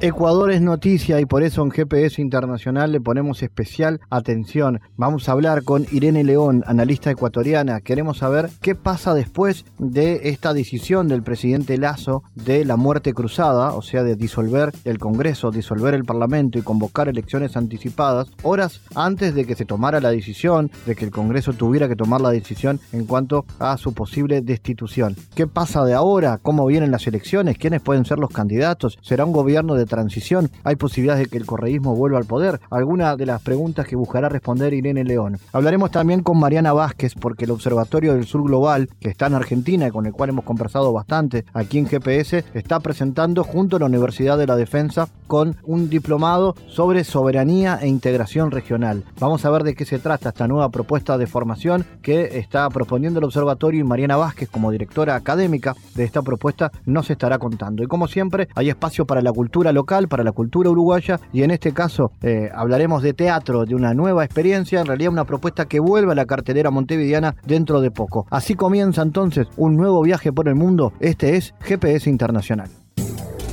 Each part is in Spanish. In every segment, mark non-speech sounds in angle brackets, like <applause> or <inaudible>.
Ecuador es noticia y por eso en GPS Internacional le ponemos especial atención. Vamos a hablar con Irene León, analista ecuatoriana. Queremos saber qué pasa después de esta decisión del presidente Lazo de la muerte cruzada, o sea, de disolver el Congreso, disolver el Parlamento y convocar elecciones anticipadas, horas antes de que se tomara la decisión, de que el Congreso tuviera que tomar la decisión en cuanto a su posible destitución. ¿Qué pasa de ahora? ¿Cómo vienen las elecciones? ¿Quiénes pueden ser los candidatos? ¿Será un gobierno de transición? ¿Hay posibilidades de que el correísmo vuelva al poder? Alguna de las preguntas que buscará responder Irene León. Hablaremos también con Mariana Vázquez porque el Observatorio del Sur Global, que está en Argentina y con el cual hemos conversado bastante aquí en GPS, está presentando junto a la Universidad de la Defensa con un diplomado sobre soberanía e integración regional. Vamos a ver de qué se trata esta nueva propuesta de formación que está proponiendo el observatorio y Mariana Vázquez como directora académica de esta propuesta nos estará contando. Y como siempre, hay espacio para la cultura local, para la cultura uruguaya y en este caso eh, hablaremos de teatro, de una nueva experiencia, en realidad una propuesta que vuelve a la cartelera montevideana dentro de poco. Así comienza entonces un nuevo viaje por el mundo. Este es GPS Internacional.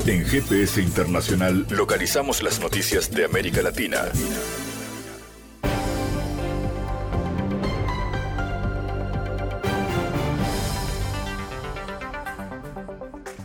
En GPS Internacional localizamos las noticias de América Latina.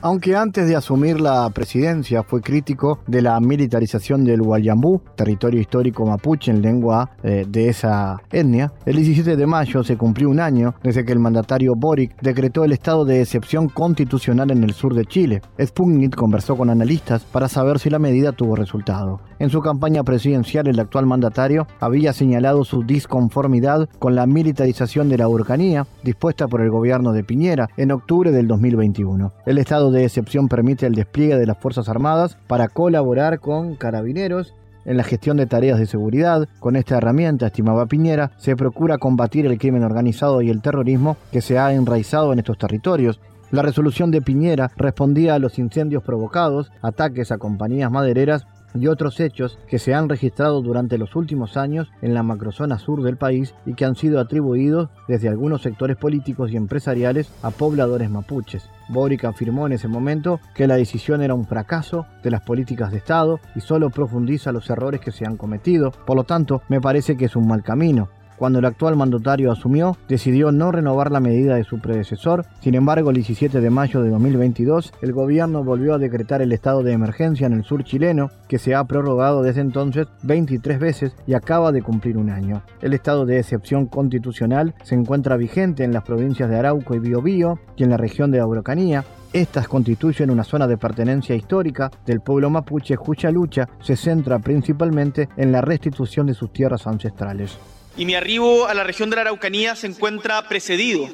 Aunque antes de asumir la presidencia fue crítico de la militarización del Guayambú, territorio histórico mapuche en lengua eh, de esa etnia, el 17 de mayo se cumplió un año desde que el mandatario Boric decretó el estado de excepción constitucional en el sur de Chile. Sputnik conversó con analistas para saber si la medida tuvo resultado. En su campaña presidencial, el actual mandatario había señalado su disconformidad con la militarización de la Urcanía dispuesta por el gobierno de Piñera en octubre del 2021. El estado de excepción permite el despliegue de las Fuerzas Armadas para colaborar con carabineros en la gestión de tareas de seguridad. Con esta herramienta, estimaba Piñera, se procura combatir el crimen organizado y el terrorismo que se ha enraizado en estos territorios. La resolución de Piñera respondía a los incendios provocados, ataques a compañías madereras y otros hechos que se han registrado durante los últimos años en la macrozona sur del país y que han sido atribuidos desde algunos sectores políticos y empresariales a pobladores mapuches. Boric afirmó en ese momento que la decisión era un fracaso de las políticas de Estado y solo profundiza los errores que se han cometido. Por lo tanto, me parece que es un mal camino. Cuando el actual mandatario asumió, decidió no renovar la medida de su predecesor. Sin embargo, el 17 de mayo de 2022, el gobierno volvió a decretar el estado de emergencia en el sur chileno, que se ha prorrogado desde entonces 23 veces y acaba de cumplir un año. El estado de excepción constitucional se encuentra vigente en las provincias de Arauco y Biobío y en la región de Araucanía, estas constituyen una zona de pertenencia histórica del pueblo mapuche cuya lucha se centra principalmente en la restitución de sus tierras ancestrales y mi arribo a la región de la Araucanía se encuentra precedido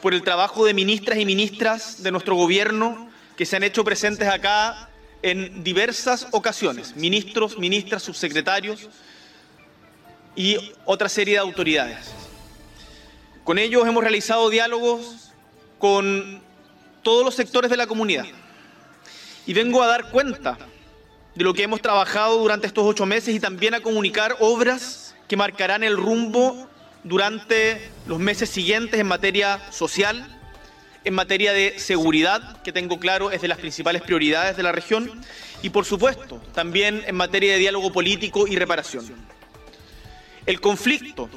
por el trabajo de ministras y ministras de nuestro gobierno que se han hecho presentes acá en diversas ocasiones, ministros, ministras, subsecretarios y otra serie de autoridades. Con ellos hemos realizado diálogos con todos los sectores de la comunidad y vengo a dar cuenta de lo que hemos trabajado durante estos ocho meses y también a comunicar obras que marcarán el rumbo durante los meses siguientes en materia social, en materia de seguridad, que tengo claro es de las principales prioridades de la región, y por supuesto también en materia de diálogo político y reparación. El conflicto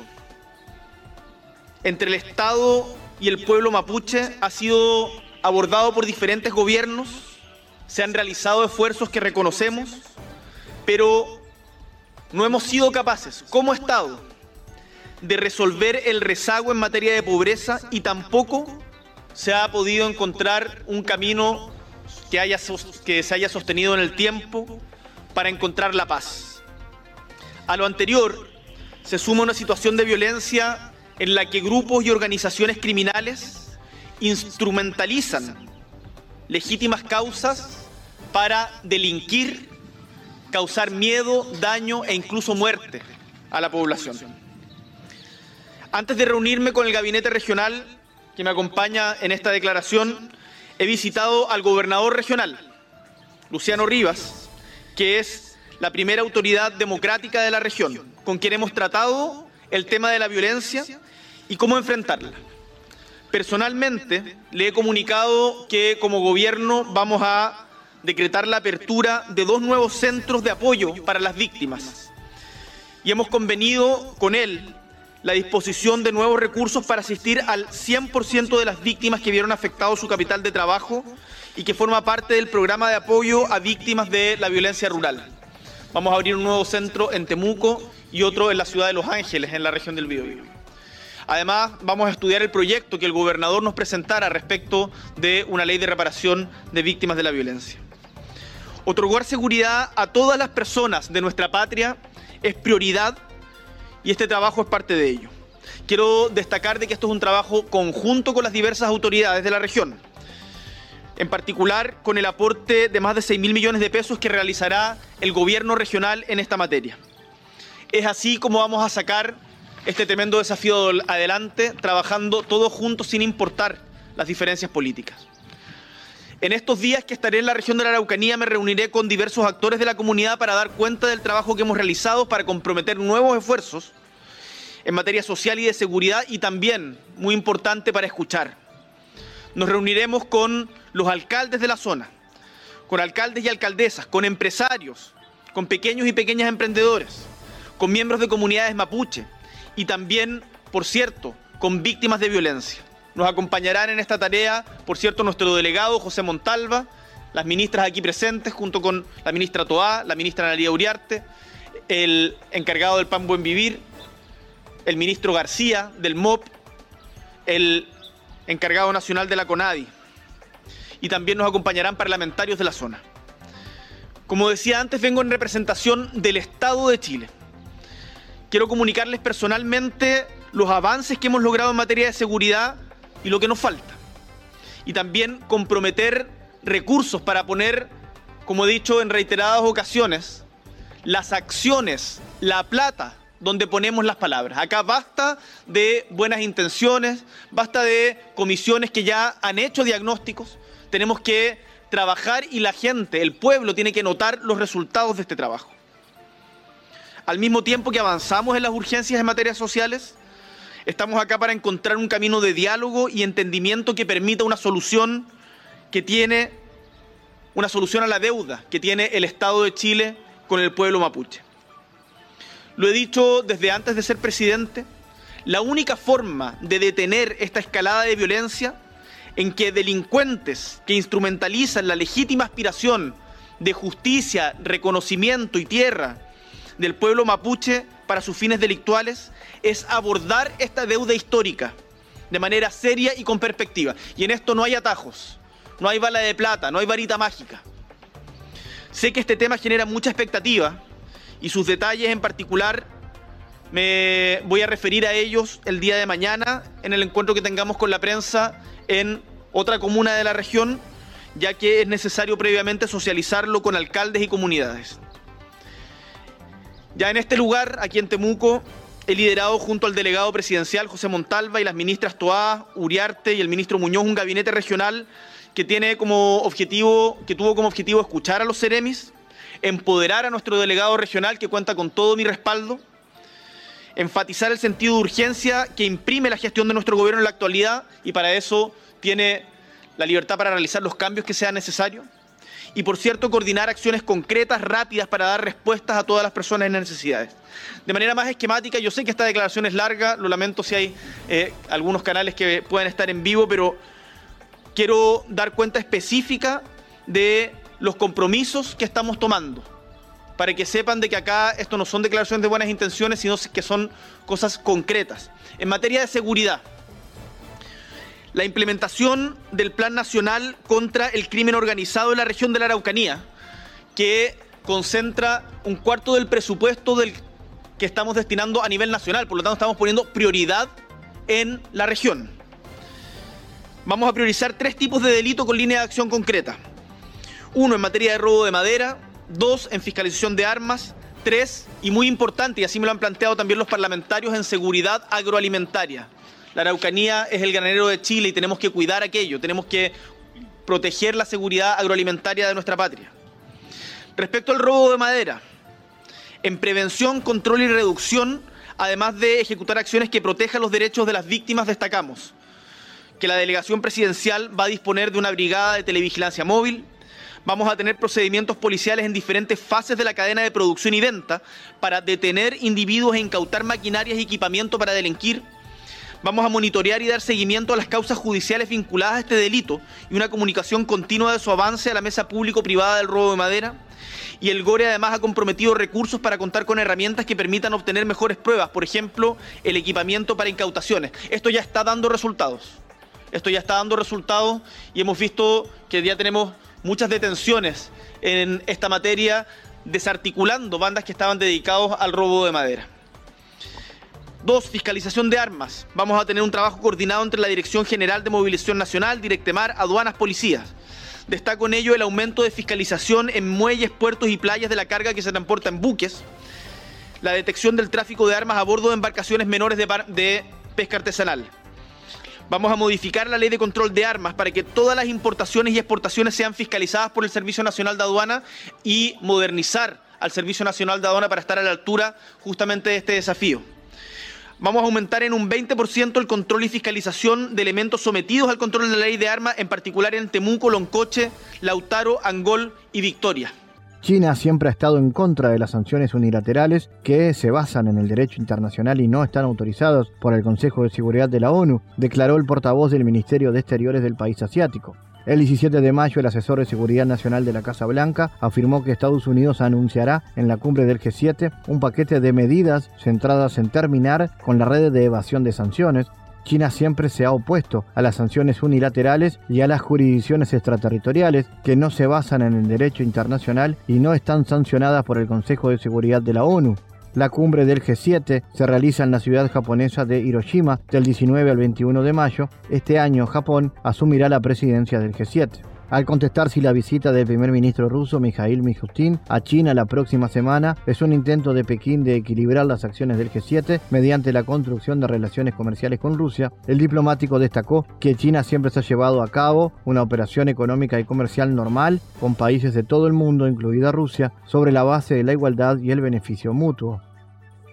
entre el Estado y el pueblo mapuche ha sido abordado por diferentes gobiernos, se han realizado esfuerzos que reconocemos, pero no hemos sido capaces, como Estado, de resolver el rezago en materia de pobreza y tampoco se ha podido encontrar un camino que, haya, que se haya sostenido en el tiempo para encontrar la paz. A lo anterior se suma una situación de violencia en la que grupos y organizaciones criminales instrumentalizan legítimas causas para delinquir causar miedo, daño e incluso muerte a la población. Antes de reunirme con el gabinete regional que me acompaña en esta declaración, he visitado al gobernador regional, Luciano Rivas, que es la primera autoridad democrática de la región, con quien hemos tratado el tema de la violencia y cómo enfrentarla. Personalmente le he comunicado que como gobierno vamos a decretar la apertura de dos nuevos centros de apoyo para las víctimas. Y hemos convenido con él la disposición de nuevos recursos para asistir al 100% de las víctimas que vieron afectado su capital de trabajo y que forma parte del programa de apoyo a víctimas de la violencia rural. Vamos a abrir un nuevo centro en Temuco y otro en la ciudad de Los Ángeles, en la región del Biobío. Además, vamos a estudiar el proyecto que el gobernador nos presentara respecto de una ley de reparación de víctimas de la violencia. Otorgar seguridad a todas las personas de nuestra patria es prioridad y este trabajo es parte de ello. Quiero destacar de que esto es un trabajo conjunto con las diversas autoridades de la región, en particular con el aporte de más de 6 mil millones de pesos que realizará el gobierno regional en esta materia. Es así como vamos a sacar este tremendo desafío adelante, trabajando todos juntos sin importar las diferencias políticas. En estos días que estaré en la región de la Araucanía me reuniré con diversos actores de la comunidad para dar cuenta del trabajo que hemos realizado para comprometer nuevos esfuerzos en materia social y de seguridad y también, muy importante, para escuchar. Nos reuniremos con los alcaldes de la zona, con alcaldes y alcaldesas, con empresarios, con pequeños y pequeñas emprendedores, con miembros de comunidades mapuche y también, por cierto, con víctimas de violencia. Nos acompañarán en esta tarea, por cierto, nuestro delegado José Montalva, las ministras aquí presentes, junto con la ministra Toá, la ministra Analia Uriarte, el encargado del PAN Buen Vivir, el ministro García del MOP, el encargado nacional de la CONADI, y también nos acompañarán parlamentarios de la zona. Como decía antes, vengo en representación del Estado de Chile. Quiero comunicarles personalmente los avances que hemos logrado en materia de seguridad y lo que nos falta. Y también comprometer recursos para poner, como he dicho en reiteradas ocasiones, las acciones, la plata, donde ponemos las palabras. Acá basta de buenas intenciones, basta de comisiones que ya han hecho diagnósticos. Tenemos que trabajar y la gente, el pueblo, tiene que notar los resultados de este trabajo. Al mismo tiempo que avanzamos en las urgencias en materias sociales, Estamos acá para encontrar un camino de diálogo y entendimiento que permita una solución que tiene una solución a la deuda que tiene el Estado de Chile con el pueblo mapuche. Lo he dicho desde antes de ser presidente, la única forma de detener esta escalada de violencia en que delincuentes que instrumentalizan la legítima aspiración de justicia, reconocimiento y tierra del pueblo mapuche para sus fines delictuales es abordar esta deuda histórica de manera seria y con perspectiva. Y en esto no hay atajos, no hay bala de plata, no hay varita mágica. Sé que este tema genera mucha expectativa y sus detalles en particular me voy a referir a ellos el día de mañana en el encuentro que tengamos con la prensa en otra comuna de la región, ya que es necesario previamente socializarlo con alcaldes y comunidades. Ya en este lugar, aquí en Temuco, he liderado junto al delegado presidencial José Montalva y las ministras Toá, Uriarte y el ministro Muñoz un gabinete regional que tiene como objetivo, que tuvo como objetivo escuchar a los Ceremis, empoderar a nuestro delegado regional que cuenta con todo mi respaldo, enfatizar el sentido de urgencia que imprime la gestión de nuestro gobierno en la actualidad y para eso tiene la libertad para realizar los cambios que sean necesarios y, por cierto, coordinar acciones concretas, rápidas, para dar respuestas a todas las personas en necesidades. De manera más esquemática, yo sé que esta declaración es larga, lo lamento si hay eh, algunos canales que pueden estar en vivo, pero quiero dar cuenta específica de los compromisos que estamos tomando, para que sepan de que acá esto no son declaraciones de buenas intenciones, sino que son cosas concretas. En materia de seguridad, la implementación del Plan Nacional contra el Crimen Organizado en la región de la Araucanía, que concentra un cuarto del presupuesto que estamos destinando a nivel nacional, por lo tanto estamos poniendo prioridad en la región. Vamos a priorizar tres tipos de delito con línea de acción concreta. Uno en materia de robo de madera, dos, en fiscalización de armas, tres, y muy importante, y así me lo han planteado también los parlamentarios, en seguridad agroalimentaria. La Araucanía es el granero de Chile y tenemos que cuidar aquello, tenemos que proteger la seguridad agroalimentaria de nuestra patria. Respecto al robo de madera, en prevención, control y reducción, además de ejecutar acciones que protejan los derechos de las víctimas, destacamos que la delegación presidencial va a disponer de una brigada de televigilancia móvil, vamos a tener procedimientos policiales en diferentes fases de la cadena de producción y venta para detener individuos e incautar maquinarias y equipamiento para delinquir, Vamos a monitorear y dar seguimiento a las causas judiciales vinculadas a este delito y una comunicación continua de su avance a la mesa público-privada del robo de madera. Y el GORE además ha comprometido recursos para contar con herramientas que permitan obtener mejores pruebas, por ejemplo, el equipamiento para incautaciones. Esto ya está dando resultados. Esto ya está dando resultados y hemos visto que ya tenemos muchas detenciones en esta materia, desarticulando bandas que estaban dedicados al robo de madera. Dos, fiscalización de armas. Vamos a tener un trabajo coordinado entre la Dirección General de Movilización Nacional, Directemar, Aduanas, Policías. Destaco en ello el aumento de fiscalización en muelles, puertos y playas de la carga que se transporta en buques, la detección del tráfico de armas a bordo de embarcaciones menores de, de pesca artesanal. Vamos a modificar la ley de control de armas para que todas las importaciones y exportaciones sean fiscalizadas por el Servicio Nacional de Aduana y modernizar al Servicio Nacional de Aduana para estar a la altura justamente de este desafío. Vamos a aumentar en un 20% el control y fiscalización de elementos sometidos al control de la ley de armas, en particular en Temuco, Loncoche, Lautaro, Angol y Victoria. China siempre ha estado en contra de las sanciones unilaterales que se basan en el derecho internacional y no están autorizadas por el Consejo de Seguridad de la ONU, declaró el portavoz del Ministerio de Exteriores del país asiático. El 17 de mayo, el asesor de Seguridad Nacional de la Casa Blanca afirmó que Estados Unidos anunciará en la cumbre del G7 un paquete de medidas centradas en terminar con la red de evasión de sanciones. China siempre se ha opuesto a las sanciones unilaterales y a las jurisdicciones extraterritoriales que no se basan en el derecho internacional y no están sancionadas por el Consejo de Seguridad de la ONU. La cumbre del G7 se realiza en la ciudad japonesa de Hiroshima del 19 al 21 de mayo. Este año Japón asumirá la presidencia del G7. Al contestar si la visita del primer ministro ruso Mikhail Mishustin a China la próxima semana es un intento de Pekín de equilibrar las acciones del G7 mediante la construcción de relaciones comerciales con Rusia, el diplomático destacó que China siempre se ha llevado a cabo una operación económica y comercial normal con países de todo el mundo, incluida Rusia, sobre la base de la igualdad y el beneficio mutuo.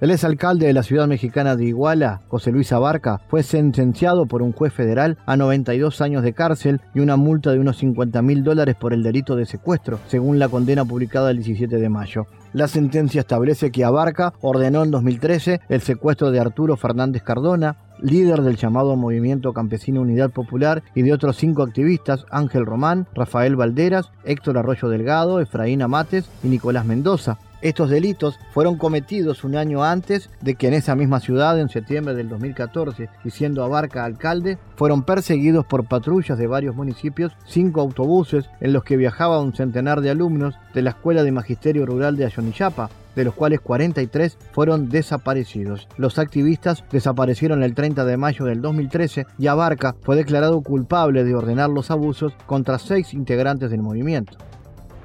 El exalcalde de la ciudad mexicana de Iguala, José Luis Abarca, fue sentenciado por un juez federal a 92 años de cárcel y una multa de unos 50 mil dólares por el delito de secuestro, según la condena publicada el 17 de mayo. La sentencia establece que Abarca ordenó en 2013 el secuestro de Arturo Fernández Cardona, líder del llamado Movimiento Campesino Unidad Popular, y de otros cinco activistas, Ángel Román, Rafael Valderas, Héctor Arroyo Delgado, Efraín Amates y Nicolás Mendoza, estos delitos fueron cometidos un año antes de que en esa misma ciudad, en septiembre del 2014, y siendo Abarca alcalde, fueron perseguidos por patrullas de varios municipios cinco autobuses en los que viajaba un centenar de alumnos de la Escuela de Magisterio Rural de Ayonillapa, de los cuales 43 fueron desaparecidos. Los activistas desaparecieron el 30 de mayo del 2013 y Abarca fue declarado culpable de ordenar los abusos contra seis integrantes del movimiento.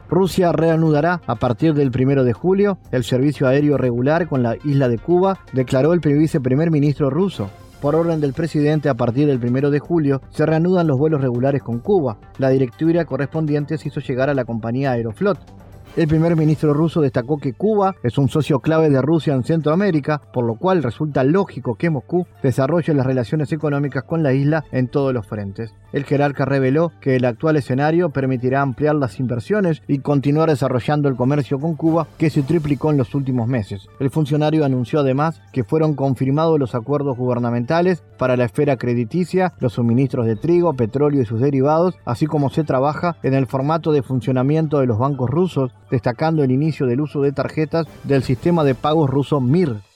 Rusia reanudará a partir del 1 de julio el servicio aéreo regular con la isla de Cuba, declaró el viceprimer ministro ruso. Por orden del presidente, a partir del 1 de julio se reanudan los vuelos regulares con Cuba. La directiva correspondiente se hizo llegar a la compañía Aeroflot. El primer ministro ruso destacó que Cuba es un socio clave de Rusia en Centroamérica, por lo cual resulta lógico que Moscú desarrolle las relaciones económicas con la isla en todos los frentes. El jerarca reveló que el actual escenario permitirá ampliar las inversiones y continuar desarrollando el comercio con Cuba, que se triplicó en los últimos meses. El funcionario anunció además que fueron confirmados los acuerdos gubernamentales para la esfera crediticia, los suministros de trigo, petróleo y sus derivados, así como se trabaja en el formato de funcionamiento de los bancos rusos destacando el inicio del uso de tarjetas del sistema de pagos ruso MIR.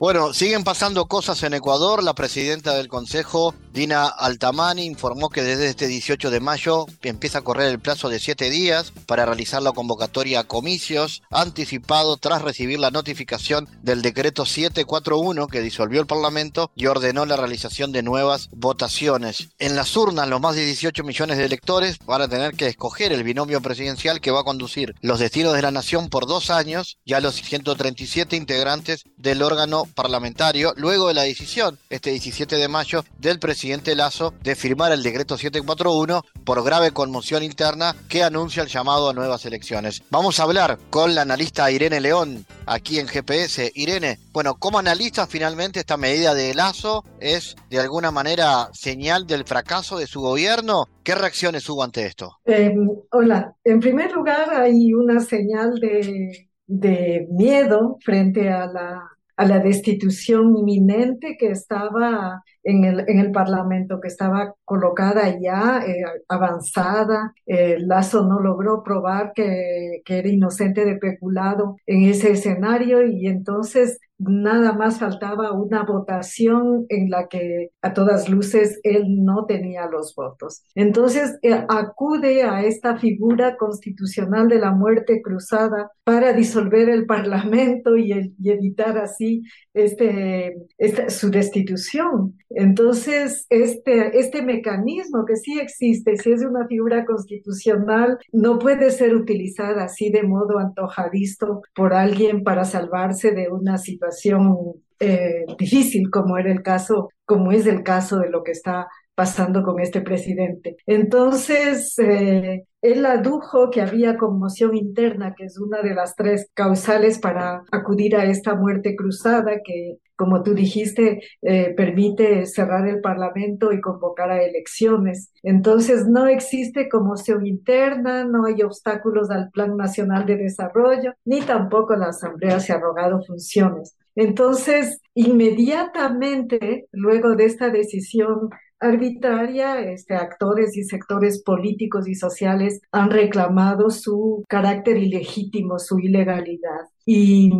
Bueno, siguen pasando cosas en Ecuador. La presidenta del Consejo, Dina Altamani, informó que desde este 18 de mayo empieza a correr el plazo de siete días para realizar la convocatoria a comicios anticipado tras recibir la notificación del decreto 741 que disolvió el Parlamento y ordenó la realización de nuevas votaciones. En las urnas, los más de 18 millones de electores van a tener que escoger el binomio presidencial que va a conducir los destinos de la nación por dos años y a los 137 integrantes del órgano parlamentario luego de la decisión este 17 de mayo del presidente Lazo de firmar el decreto 741 por grave conmoción interna que anuncia el llamado a nuevas elecciones. Vamos a hablar con la analista Irene León aquí en GPS. Irene, bueno, ¿cómo analiza finalmente esta medida de Lazo? ¿Es de alguna manera señal del fracaso de su gobierno? ¿Qué reacciones hubo ante esto? Em, hola, en primer lugar hay una señal de, de miedo frente a la a la destitución inminente que estaba en el, en el Parlamento, que estaba colocada ya, eh, avanzada. Lazo no logró probar que, que era inocente de peculado en ese escenario y entonces nada más faltaba una votación en la que a todas luces él no tenía los votos. Entonces eh, acude a esta figura constitucional de la muerte cruzada para disolver el Parlamento y, evitar así este, este, su destitución. Entonces, este, este mecanismo que sí existe, si es una figura constitucional, no puede ser utilizada así de modo antojadisto por alguien para salvarse de una situación eh, difícil, como era el caso, como es el caso de lo que está pasando con este presidente. Entonces, eh, él adujo que había conmoción interna, que es una de las tres causales para acudir a esta muerte cruzada, que, como tú dijiste, eh, permite cerrar el Parlamento y convocar a elecciones. Entonces, no existe conmoción interna, no hay obstáculos al Plan Nacional de Desarrollo, ni tampoco la Asamblea se ha rogado funciones. Entonces, inmediatamente, luego de esta decisión arbitraria, este, actores y sectores políticos y sociales han reclamado su carácter ilegítimo, su ilegalidad. Y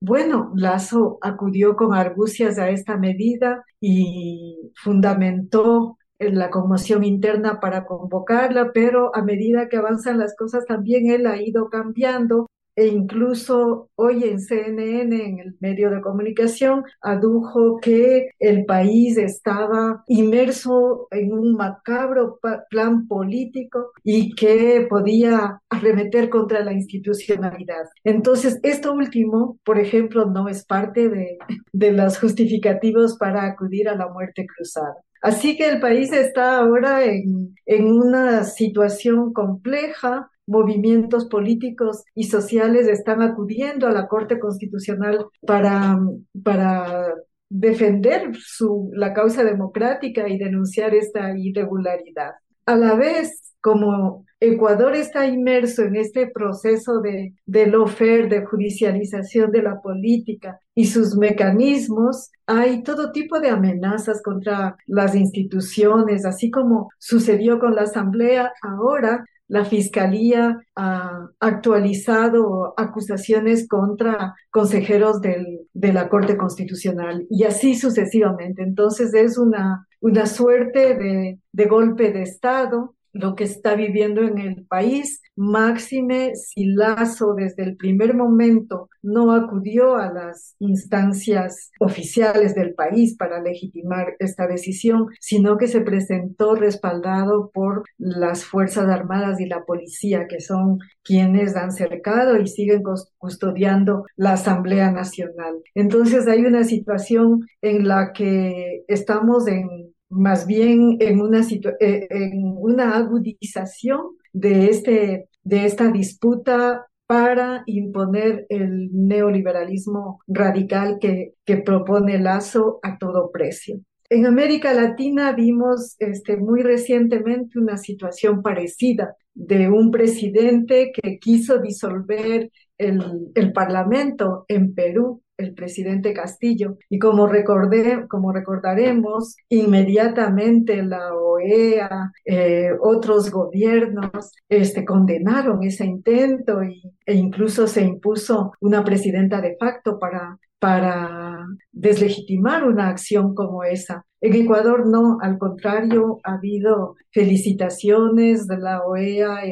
bueno, Lazo acudió con argucias a esta medida y fundamentó la conmoción interna para convocarla, pero a medida que avanzan las cosas también él ha ido cambiando e incluso hoy en CNN, en el medio de comunicación, adujo que el país estaba inmerso en un macabro plan político y que podía arremeter contra la institucionalidad. Entonces, esto último, por ejemplo, no es parte de, de los justificativos para acudir a la muerte cruzada. Así que el país está ahora en, en una situación compleja, movimientos políticos y sociales están acudiendo a la Corte Constitucional para, para defender su, la causa democrática y denunciar esta irregularidad. A la vez, como Ecuador está inmerso en este proceso de, de lofer, de judicialización de la política y sus mecanismos, hay todo tipo de amenazas contra las instituciones, así como sucedió con la Asamblea, ahora la Fiscalía ha actualizado acusaciones contra consejeros de la Corte Constitucional y así sucesivamente. Entonces es una, una suerte de, de golpe de Estado lo que está viviendo en el país. Máxime si Lazo desde el primer momento no acudió a las instancias oficiales del país para legitimar esta decisión, sino que se presentó respaldado por las Fuerzas Armadas y la policía, que son quienes han cercado y siguen custodiando la Asamblea Nacional. Entonces hay una situación en la que estamos en más bien en una, eh, en una agudización de, este, de esta disputa para imponer el neoliberalismo radical que, que propone Lazo a todo precio. En América Latina vimos este, muy recientemente una situación parecida de un presidente que quiso disolver el, el Parlamento en Perú el presidente Castillo. Y como, recordé, como recordaremos, inmediatamente la OEA, eh, otros gobiernos este, condenaron ese intento e incluso se impuso una presidenta de facto para para deslegitimar una acción como esa. En Ecuador no, al contrario, ha habido felicitaciones de la OEA,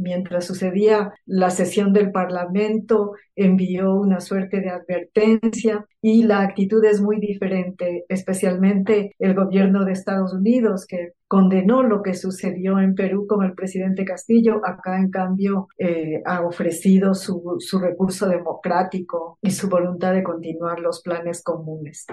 mientras sucedía la sesión del Parlamento, envió una suerte de advertencia y la actitud es muy diferente, especialmente el gobierno de Estados Unidos, que condenó lo que sucedió en Perú con el presidente Castillo, acá en cambio eh, ha ofrecido su, recurso democrático y su voluntad de continuar los planes comunes,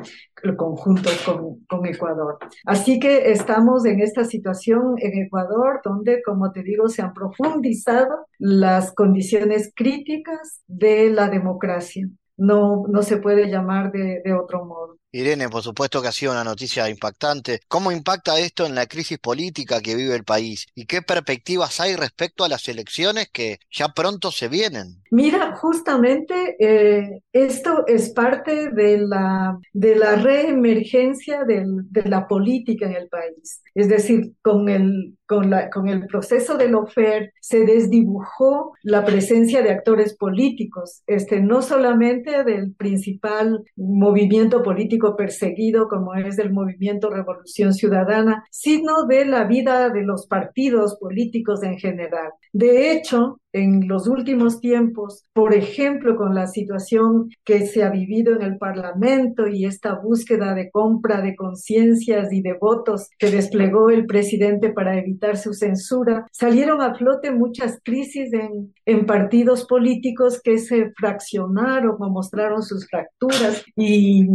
conjuntos con, con Ecuador. Así que estamos en esta situación en Ecuador donde, como te digo, se han profundizado las condiciones críticas de la democracia. No, no se puede llamar de otro modo. Irene, por supuesto que ha sido una noticia impactante. ¿Cómo impacta esto en la crisis política que vive el país? ¿Y qué perspectivas hay respecto a las elecciones que ya pronto se vienen? Mira, justamente eh, esto es parte de la, de la reemergencia del, de la política en el país. Es decir, con el, con, la, con el proceso del OFER se desdibujó la presencia de actores políticos, este, no solamente del principal movimiento político perseguido como es el movimiento Revolución Ciudadana, sino de la vida de los partidos políticos en general. De hecho, en los últimos tiempos, por ejemplo, con la situación que se ha vivido en el Parlamento y esta búsqueda de compra de conciencias y de votos que desplegó el presidente para evitar su censura, salieron a flote muchas crisis en, en partidos políticos que se fraccionaron o mostraron sus fracturas y,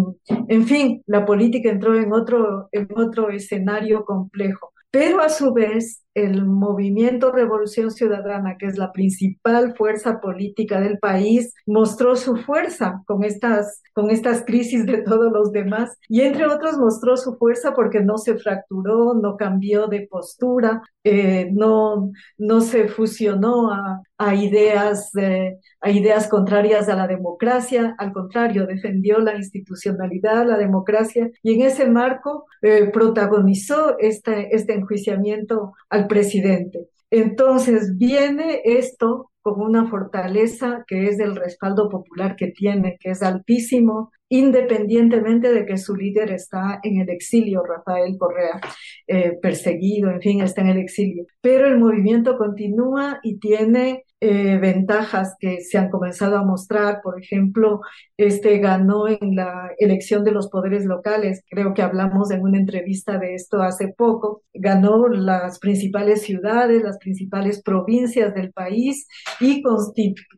en fin, la política entró en otro, en otro escenario complejo. Pero a su vez, el movimiento Revolución Ciudadana, que es la principal fuerza política del país, mostró su fuerza con estas, con estas crisis de todos los demás y entre otros mostró su fuerza porque no se fracturó, no cambió de postura, eh, no, no se fusionó a, a ideas, eh, a ideas contrarias a la democracia, al contrario, defendió la institucionalidad, la democracia y en ese marco eh, protagonizó este, este enjuiciamiento al presidente. Entonces viene esto con una fortaleza que es el respaldo popular que tiene, que es altísimo, independientemente de que su líder está en el exilio, Rafael Correa, eh, perseguido, en fin, está en el exilio. Pero el movimiento continúa y tiene eh, ventajas que se han comenzado a mostrar. Por ejemplo, este ganó en la elección de los poderes locales. Creo que hablamos en una entrevista de esto hace poco. Ganó las principales ciudades, las principales provincias del país y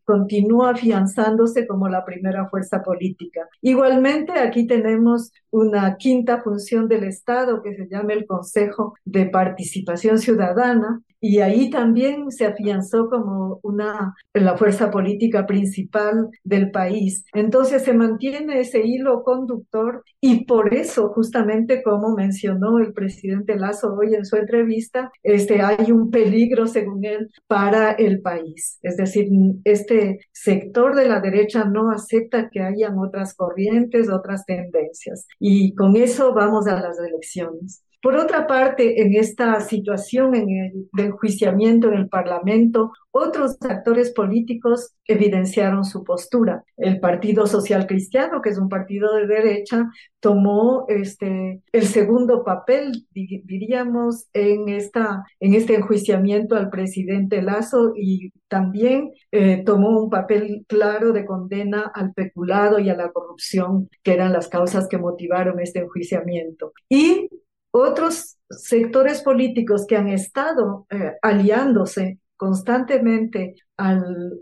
continúa afianzándose como la primera fuerza política. Igualmente, aquí tenemos una quinta función del Estado que se llama el Consejo de Participación Ciudadana, y ahí también se afianzó como una la fuerza política principal del país. Entonces se mantiene ese hilo conductor y por eso justamente como mencionó el presidente Lazo hoy en su entrevista, este hay un peligro según él para el país. Es decir, este sector de la derecha no acepta que hayan otras corrientes, otras tendencias y con eso vamos a las elecciones. Por otra parte, en esta situación en el, de enjuiciamiento en el Parlamento, otros actores políticos evidenciaron su postura. El Partido Social Cristiano, que es un partido de derecha, tomó este, el segundo papel, diríamos, en, esta, en este enjuiciamiento al presidente Lazo y también eh, tomó un papel claro de condena al peculado y a la corrupción, que eran las causas que motivaron este enjuiciamiento. Y otros sectores políticos que han estado eh, aliándose constantemente al,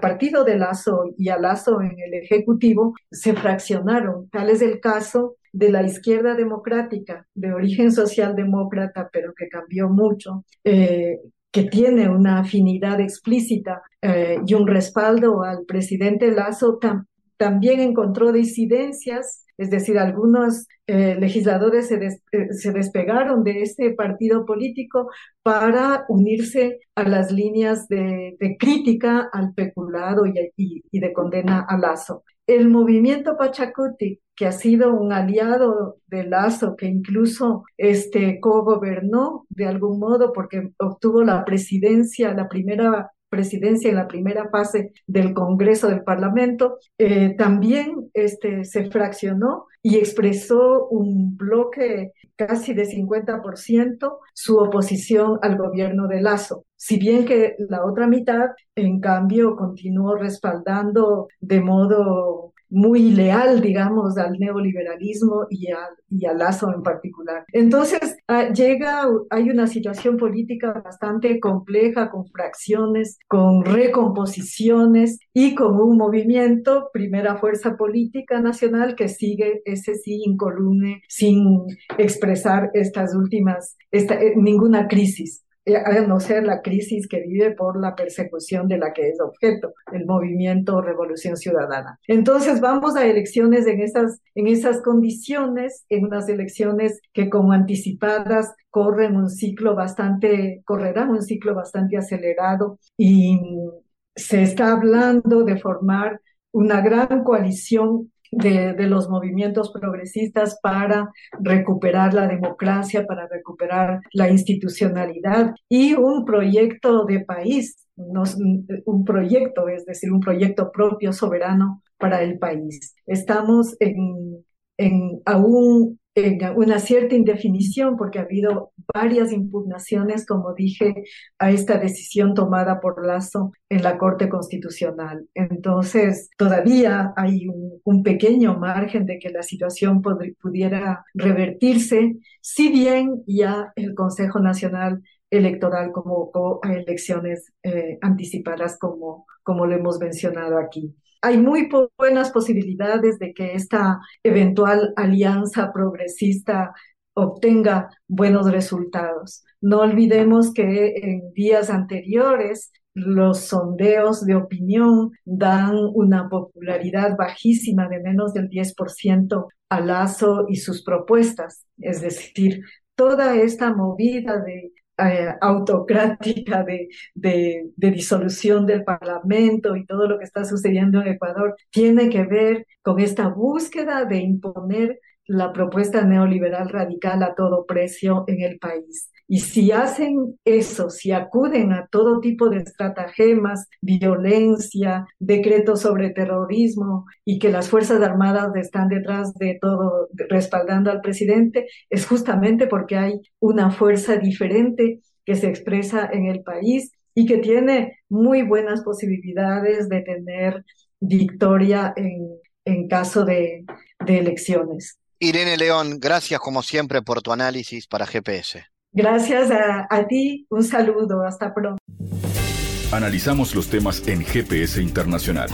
partido de Lazo y a Lazo en el Ejecutivo se fraccionaron. Tal es el caso de la izquierda democrática, de origen socialdemócrata, pero que cambió mucho, eh, que tiene una afinidad explícita eh, y un respaldo al presidente Lazo, también encontró disidencias es decir, algunos eh, legisladores se, eh, se, despegaron de este partido político para unirse a las líneas de, crítica al peculado y, y, y, de condena a Lazo. El movimiento Pachacuti, que ha sido un aliado de Lazo, que incluso este, co-gobernó de algún modo porque obtuvo la presidencia, la primera presidencia en la primera fase del Congreso del Parlamento, eh, también este, se fraccionó y expresó un bloque casi de 50% su oposición al gobierno de Lazo. Si bien que la otra mitad, en cambio, continuó respaldando de modo muy leal, digamos, al neoliberalismo y, a, y al Lazo en particular. Entonces, ah, llega, hay una situación política bastante compleja, con fracciones, con recomposiciones y con un movimiento, primera fuerza política nacional, que sigue ese sí incolume, sin expresar estas últimas, eh, ninguna crisis. Eh, a no ser la crisis que vive por la persecución de la que es objeto, el movimiento Revolución Ciudadana. Entonces vamos a elecciones en esas, en esas condiciones, en unas elecciones que como anticipadas corren un ciclo bastante, correrán un ciclo bastante acelerado y se está hablando de formar una gran coalición de, los movimientos progresistas para recuperar la democracia, para recuperar la institucionalidad y un proyecto de país, un proyecto, es decir, un proyecto propio soberano para el país. Estamos en, en aún una cierta indefinición porque ha habido varias impugnaciones, como dije, a esta decisión tomada por Lazo en la Corte Constitucional. Entonces, todavía hay un, pequeño margen de que la situación pudiera revertirse, si bien ya el Consejo Nacional Electoral convocó a elecciones eh, anticipadas como, como lo hemos mencionado aquí hay muy buenas posibilidades de que esta eventual alianza progresista obtenga buenos resultados. No olvidemos que en días anteriores los sondeos de opinión dan una popularidad bajísima de menos del 10% a Lazo y sus propuestas. Es decir, toda esta movida de eh, autocrática de, de, disolución del Parlamento y todo lo que está sucediendo en Ecuador tiene que ver con esta búsqueda de imponer la propuesta neoliberal radical a todo precio en el país. Y si hacen eso, si acuden a todo tipo de estratagemas, violencia, decretos sobre terrorismo y que las Fuerzas Armadas están detrás de todo, respaldando al presidente, es justamente porque hay una fuerza diferente que se expresa en el país y que tiene muy buenas posibilidades de tener victoria en, en caso de, de elecciones. Irene León, gracias como siempre por tu análisis para GPS. Gracias a, ti, un saludo, hasta pronto. Analizamos los temas en GPS Internacional.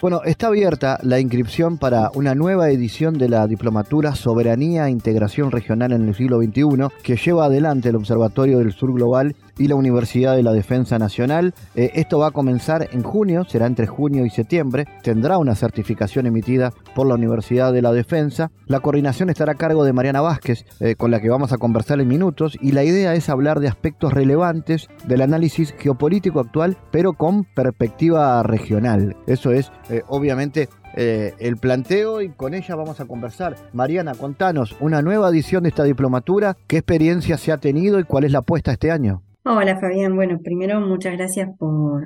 Bueno, está abierta la inscripción para una nueva edición de la Diplomatura Soberanía e Integración Regional en el siglo XXI que lleva adelante el Observatorio del Sur Global y la Universidad de la Defensa Nacional. Eh, esto va a comenzar en junio, será entre junio y septiembre. Tendrá una certificación emitida por la Universidad de la Defensa. La coordinación estará a cargo de Mariana Vázquez, eh, con la que vamos a conversar en minutos. Y la idea es hablar de aspectos relevantes del análisis geopolítico actual, pero con perspectiva regional. Eso es, eh, obviamente, el planteo y con ella vamos a conversar. Mariana, contanos, una nueva edición de esta diplomatura, ¿qué experiencia se ha tenido y cuál es la apuesta este año? Hola Fabián, bueno, primero muchas gracias por,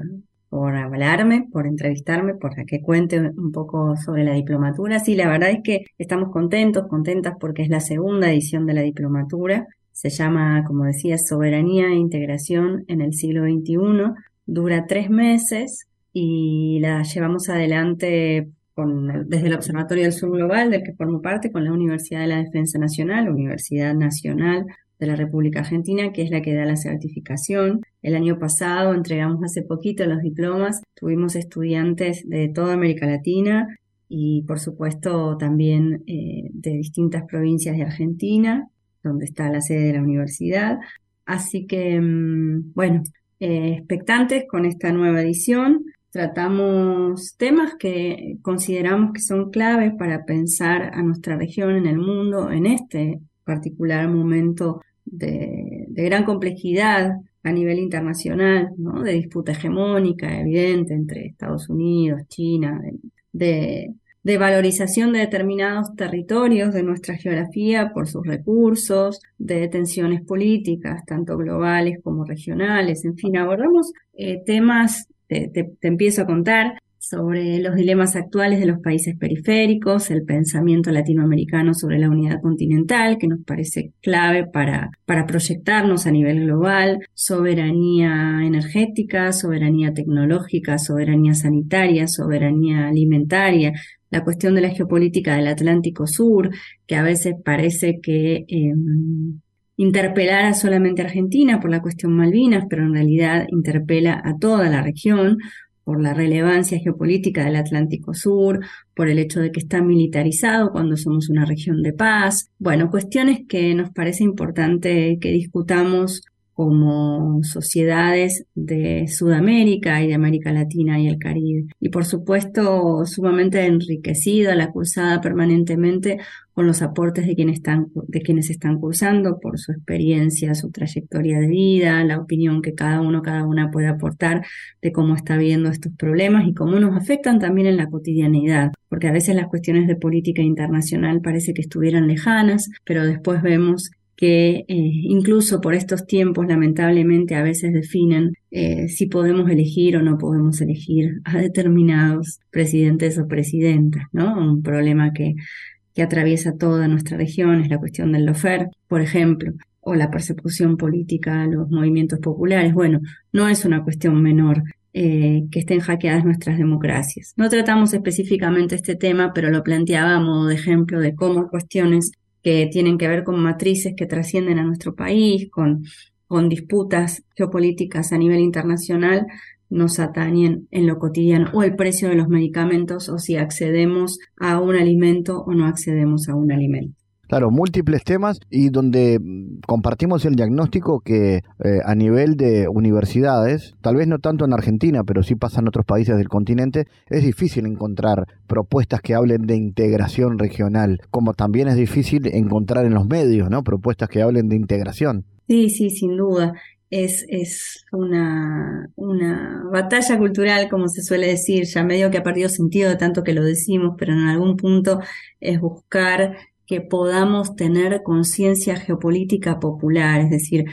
por hablarme, por entrevistarme, por que cuente un poco sobre la diplomatura. Sí, la verdad es que estamos contentos, contentas porque es la segunda edición de la diplomatura. Se llama, como decía, Soberanía e Integración en el siglo XXI. Dura tres meses y la llevamos adelante con, desde el Observatorio del Sur Global, del que formo parte, con la Universidad de la Defensa Nacional, Universidad Nacional de la República Argentina, que es la que da la certificación. El año pasado entregamos hace poquito los diplomas, tuvimos estudiantes de toda América Latina y por supuesto también eh, de distintas provincias de Argentina, donde está la sede de la universidad. Así que, mm, bueno, eh, expectantes con esta nueva edición. Tratamos temas que consideramos que son claves para pensar a nuestra región en el mundo en este particular momento de, gran complejidad a nivel internacional, de disputa hegemónica evidente entre Estados Unidos, China, de, valorización de determinados territorios de nuestra geografía por sus recursos, de tensiones políticas, tanto globales como regionales. En fin, abordamos eh, temas, te, empiezo a contar, sobre los dilemas actuales de los países periféricos, el pensamiento latinoamericano sobre la unidad continental, que nos parece clave para, para proyectarnos a nivel global, soberanía energética, soberanía tecnológica, soberanía sanitaria, soberanía alimentaria, la cuestión de la geopolítica del Atlántico Sur, que a veces parece que em, interpelara solamente a Argentina por la cuestión Malvinas, pero en realidad interpela a toda la región, por la relevancia geopolítica del Atlántico Sur, por el hecho de que está militarizado cuando somos una región de paz. Bueno, cuestiones que nos parece importante que discutamos como sociedades de Sudamérica y de América Latina y el Caribe. Y por supuesto, sumamente enriquecida, la cursada permanentemente con los aportes de quienes están, de quienes están cursando por su experiencia, su trayectoria de vida, la opinión que cada uno, cada una puede aportar de cómo está viendo estos problemas y cómo nos afectan también en la cotidianidad, porque a veces las cuestiones de política internacional parece que estuvieran lejanas, pero después vemos que eh, incluso por estos tiempos lamentablemente a veces definen eh, si podemos elegir o no podemos elegir a determinados presidentes o presidentas, ¿no? Un problema que, que atraviesa toda nuestra región es la cuestión del lofer, por ejemplo, o la persecución política a los movimientos populares. Bueno, no es una cuestión menor. Eh, que estén hackeadas nuestras democracias. No tratamos específicamente este tema, pero lo planteaba a modo de ejemplo de cómo cuestiones que tienen que ver con matrices que trascienden a nuestro país, con, con disputas geopolíticas a nivel internacional, nos atañen en lo cotidiano, o el precio de los medicamentos, o si accedemos a un alimento o no accedemos a un alimento. Claro, múltiples temas y donde mm, compartimos el diagnóstico que eh, a nivel de universidades, tal vez no tanto en Argentina, pero sí pasa en otros países del continente, es difícil encontrar propuestas que hablen de integración regional, como también es difícil encontrar en los medios, ¿no? Propuestas que hablen de integración. Sí, sí, sin duda. Es, es una, una batalla cultural, como se suele decir, ya medio que ha perdido sentido de tanto que lo decimos, pero en algún punto es buscar que podamos tener conciencia geopolítica popular, es decir,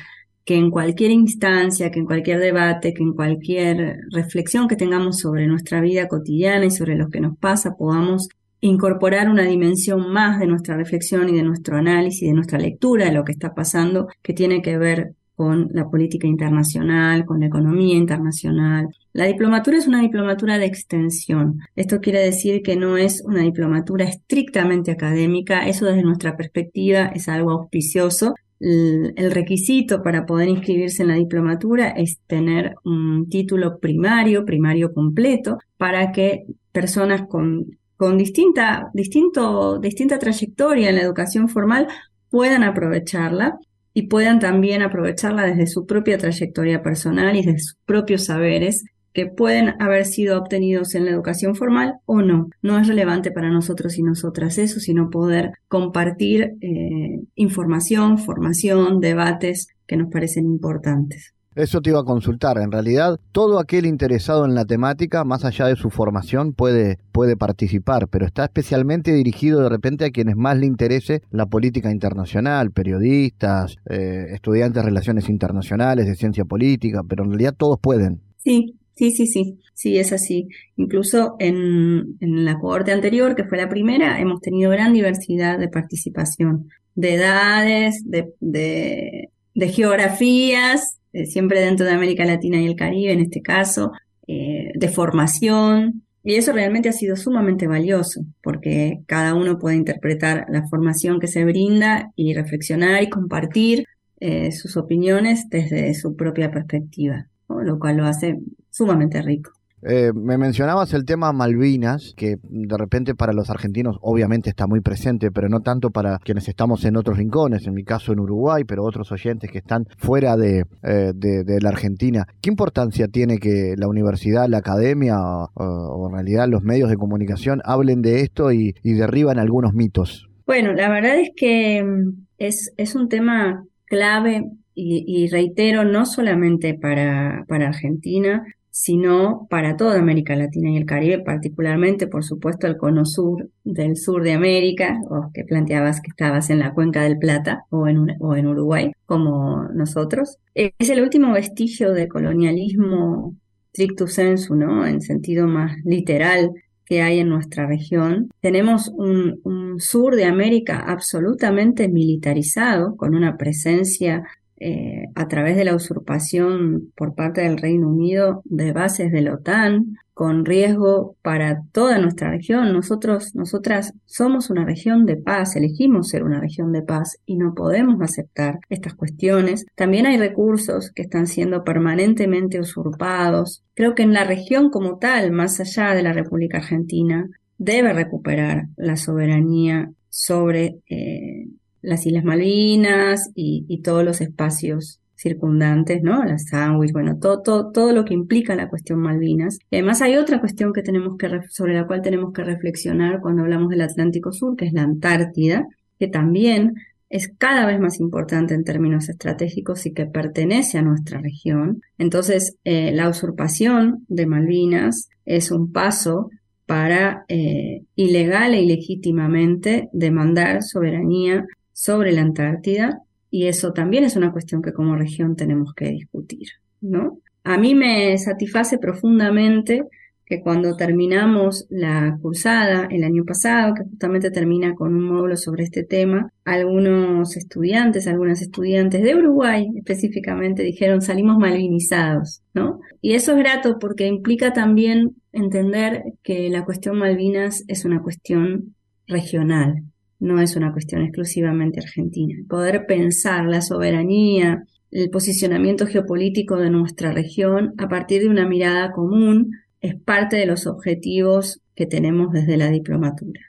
que en cualquier instancia, que en cualquier debate, que en cualquier reflexión que tengamos sobre nuestra vida cotidiana y sobre lo que nos pasa, podamos incorporar una dimensión más de nuestra reflexión y de nuestro análisis, de nuestra lectura de lo que está pasando, que tiene que ver con la política internacional, con la economía internacional. La diplomatura es una diplomatura de extensión. Esto quiere decir que no es una diplomatura estrictamente académica. Eso desde nuestra perspectiva es algo auspicioso. El requisito para poder inscribirse en la diplomatura es tener un título primario, primario completo, para que personas con, con distinta, distinto, distinta trayectoria en la educación formal puedan aprovecharla y puedan también aprovecharla desde su propia trayectoria personal y desde sus propios saberes que pueden haber sido obtenidos en la educación formal o no. No es relevante para nosotros y nosotras eso, sino poder compartir eh, información, formación, debates que nos parecen importantes. Eso te iba a consultar. En realidad, todo aquel interesado en la temática, más allá de su formación, puede, puede participar, pero está especialmente dirigido de repente a quienes más le interese la política internacional, periodistas, eh, estudiantes de relaciones internacionales, de ciencia política, pero en realidad todos pueden. Sí, Sí, sí, sí, sí, es así. Incluso en, en, la cohorte anterior, que fue la primera, hemos tenido gran diversidad de participación, de edades, de, de, de geografías, eh, siempre dentro de América Latina y el Caribe en este caso, eh, de formación. Y eso realmente ha sido sumamente valioso, porque cada uno puede interpretar la formación que se brinda y reflexionar y compartir eh, sus opiniones desde su propia perspectiva, lo cual lo hace sumamente rico. Eh, me mencionabas el tema Malvinas, que de repente para los argentinos obviamente está muy presente, pero no tanto para quienes estamos en otros rincones, en mi caso en Uruguay, pero otros oyentes que están fuera de, eh, la Argentina. ¿Qué importancia tiene que la universidad, la academia o, en realidad los medios de comunicación hablen de esto y, derriban algunos mitos? Bueno, la verdad es que mm, es, es un tema clave y, reitero, no solamente para, para Argentina, sino para toda América Latina y el Caribe, particularmente, por supuesto, el cono sur del sur de América, o que planteabas que estabas en la cuenca del Plata o en, o en Uruguay, como nosotros. Es el último vestigio de colonialismo stricto sensu, ¿no? En sentido más literal que hay en nuestra región. Tenemos un, un sur de América absolutamente militarizado, con una presencia eh, a través de la usurpación por parte del Reino Unido de bases de la OTAN, con riesgo para toda nuestra región. Nosotros, nosotras somos una región de paz, elegimos ser una región de paz y no podemos aceptar estas cuestiones. También hay recursos que están siendo permanentemente usurpados. Creo que en la región como tal, más allá de la República Argentina, debe recuperar la soberanía sobre eh, las Islas Malvinas y, todos los espacios circundantes, ¿no? Las sándwich, bueno, todo, todo, todo lo que implica la cuestión Malvinas. Y además hay otra cuestión que tenemos que, sobre la cual tenemos que reflexionar cuando hablamos del Atlántico Sur, que es la Antártida, que también es cada vez más importante en términos estratégicos y que pertenece a nuestra región. Entonces, eh, la usurpación de Malvinas es un paso para eh, ilegal e ilegítimamente demandar soberanía sobre la Antártida y eso también es una cuestión que como región tenemos que discutir, ¿no? A mí me satisface profundamente que cuando terminamos la cursada el año pasado, que justamente termina con un módulo sobre este tema, algunos estudiantes, algunas estudiantes de Uruguay específicamente dijeron salimos malvinizados, ¿no? Y eso es grato porque implica también entender que la cuestión Malvinas es una cuestión regional, no es una cuestión exclusivamente argentina. Poder pensar la soberanía, el posicionamiento geopolítico de nuestra región a partir de una mirada común es parte de los objetivos que tenemos desde la diplomatura.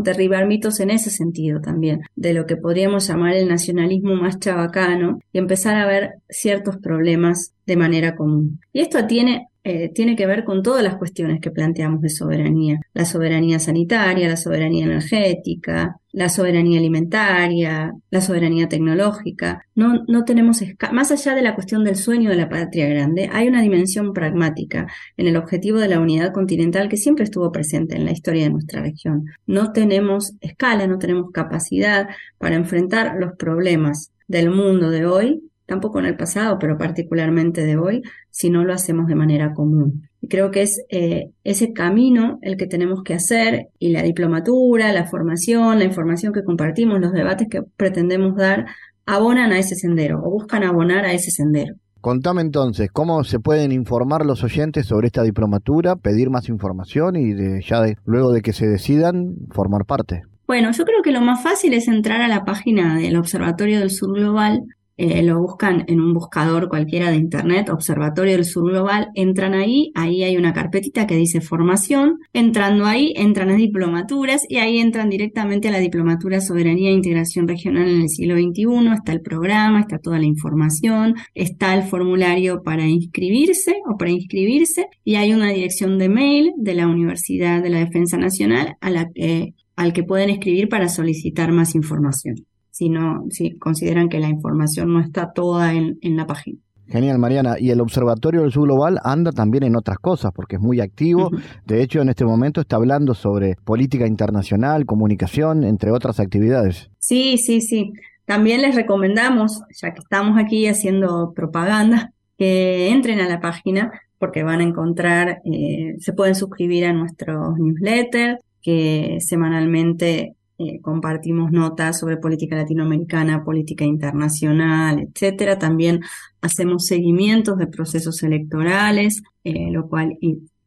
Derribar mitos en ese sentido también, de lo que podríamos llamar el nacionalismo más chabacano y empezar a ver ciertos problemas de manera común. Y esto tiene eh, tiene que ver con todas las cuestiones que planteamos de soberanía. La soberanía sanitaria, la soberanía energética, la soberanía alimentaria, la soberanía tecnológica. No, no tenemos, más allá de la cuestión del sueño de la patria grande, hay una dimensión pragmática en el objetivo de la unidad continental que siempre estuvo presente en la historia de nuestra región. No tenemos escala, no tenemos capacidad para enfrentar los problemas del mundo de hoy tampoco en el pasado, pero particularmente de hoy, si no lo hacemos de manera común. Y creo que es eh, ese camino el que tenemos que hacer y la diplomatura, la formación, la información que compartimos, los debates que pretendemos dar, abonan a ese sendero o buscan abonar a ese sendero. Contame entonces, ¿cómo se pueden informar los oyentes sobre esta diplomatura, pedir más información y de, ya luego de que se decidan formar parte? Bueno, yo creo que lo más fácil es entrar a la página del Observatorio del Sur Global, eh, lo buscan en un buscador cualquiera de internet, Observatorio del Sur Global, entran ahí, ahí hay una carpetita que dice formación, entrando ahí entran las diplomaturas y ahí entran directamente a la diplomatura Soberanía e Integración Regional en el siglo XXI, está el programa, está toda la información, está el formulario para inscribirse o para inscribirse y hay una dirección de mail de la Universidad de la Defensa Nacional que, al que pueden escribir para solicitar más información si, no, si consideran que la información no está toda en, en la página. Genial, Mariana. Y el Observatorio del Sur Global anda también en otras cosas, porque es muy activo. De hecho, en este momento está hablando sobre política internacional, comunicación, entre otras actividades. Sí, sí, sí. También les recomendamos, ya que estamos aquí haciendo propaganda, que entren a la página porque van a encontrar, eh, se pueden suscribir a nuestros newsletters, que semanalmente eh, compartimos notas sobre política latinoamericana, política internacional, etcétera. También hacemos seguimientos de procesos electorales, eh, lo cual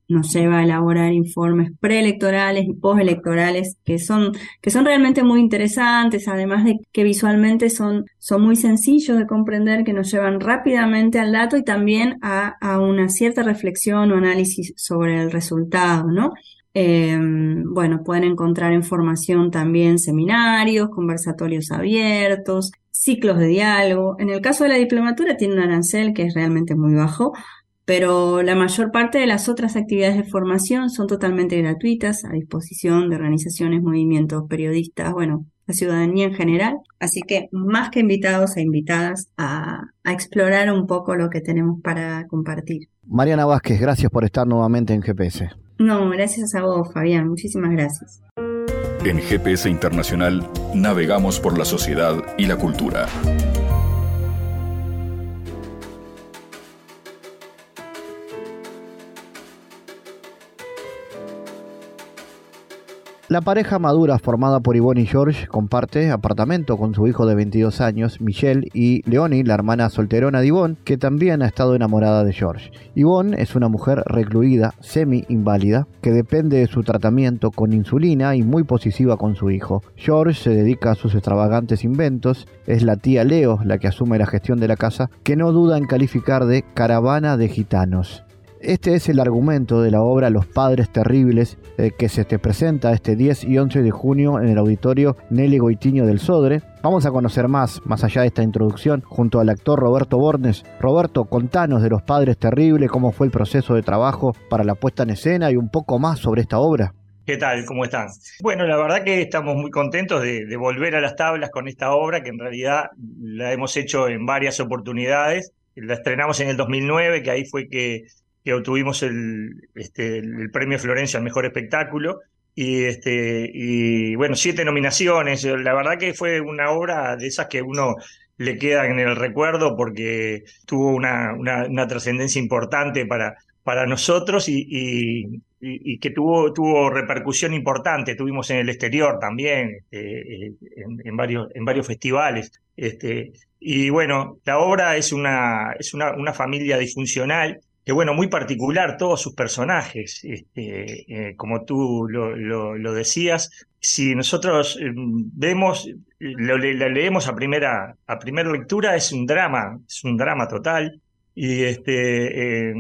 nos lleva a elaborar informes preelectorales y postelectorales que son, que son realmente muy interesantes, además de que visualmente son, son muy sencillos de comprender, que nos llevan rápidamente al dato y también a, a una cierta reflexión o análisis sobre el resultado, ¿no? Em, bueno, pueden encontrar información también, seminarios, conversatorios abiertos, ciclos de diálogo. En el caso de la diplomatura tiene un arancel que es realmente muy bajo, pero la mayor parte de las otras actividades de formación son totalmente gratuitas, a disposición de organizaciones, movimientos, periodistas, bueno, la ciudadanía en general. Así que más que invitados e invitadas a, a explorar un poco lo que tenemos para compartir. Mariana Vázquez, gracias por estar nuevamente en GPS. No, gracias a vos, Fabián. Muchísimas gracias. En GPS Internacional navegamos por la sociedad y la cultura. La pareja madura formada por Yvonne y George comparte apartamento con su hijo de 22 años, Michelle, y Leonie, la hermana solterona de Yvonne, que también ha estado enamorada de George. Yvonne es una mujer recluida, semi-inválida, que depende de su tratamiento con insulina y muy posesiva con su hijo. George se dedica a sus extravagantes inventos, es la tía Leo la que asume la gestión de la casa, que no duda en calificar de caravana de gitanos. Este es el argumento de la obra Los Padres Terribles eh, que se te presenta este 10 y 11 de junio en el auditorio Nelly Goitiño del Sodre. Vamos a conocer más, más allá de esta introducción, junto al actor Roberto Bornes. Roberto, contanos de Los Padres Terribles, cómo fue el proceso de trabajo para la puesta en escena y un poco más sobre esta obra. ¿Qué tal? ¿Cómo están? Bueno, la verdad que estamos muy contentos de, de volver a las tablas con esta obra, que en realidad la hemos hecho en varias oportunidades. La estrenamos en el 2009, que ahí fue que que obtuvimos el, este, el premio Florencia al mejor espectáculo. Y, este, bueno, siete nominaciones. La verdad que fue una obra de esas que uno le queda en el recuerdo porque tuvo una, una, trascendencia importante para, para nosotros y, que tuvo, tuvo repercusión importante. Tuvimos en el exterior también, este, en, en, varios, en varios festivales. Y bueno, la obra es una, es una, una familia disfuncional que bueno, muy particular todos sus personajes, este, eh, como tú lo, lo, decías. Si nosotros eh, vemos, lo, leemos a primera, a primera lectura, es un drama, es un drama total. Y, este,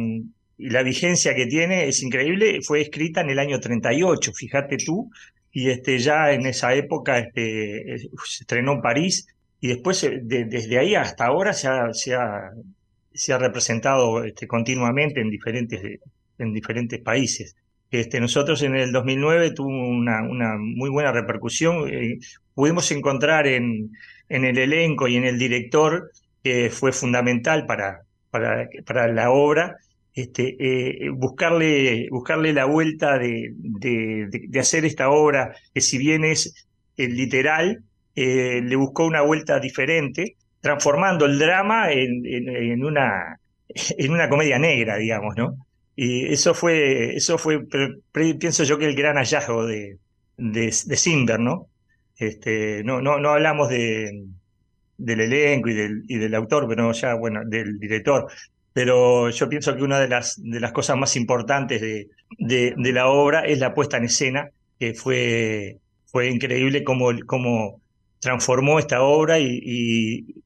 y la vigencia que tiene es increíble. Fue escrita en el año 38, fíjate tú, y este, ya en esa época este, se estrenó en París. Y después, eh, desde ahí hasta ahora, se ha se ha representado este, continuamente en diferentes, en diferentes países. Este, nosotros en el 2009 tuvo una, muy buena repercusión. Eh, pudimos encontrar en, en el elenco y en el director, que fue fundamental para, para, para la obra, este, eh, buscarle, buscarle la vuelta de, de, de, hacer esta obra, que si bien es literal, eh, le buscó una vuelta diferente transformando el drama en, en, una, en una comedia negra, digamos, ¿no? Y eso fue, eso fue, pienso yo que el gran hallazgo de, de, de ¿no? Este, no, no, no hablamos de, del elenco y del, y del autor, pero ya, bueno, del director. Pero yo pienso que una de las, de las cosas más importantes de, de, la obra es la puesta en escena, que fue, fue increíble cómo, cómo transformó esta obra y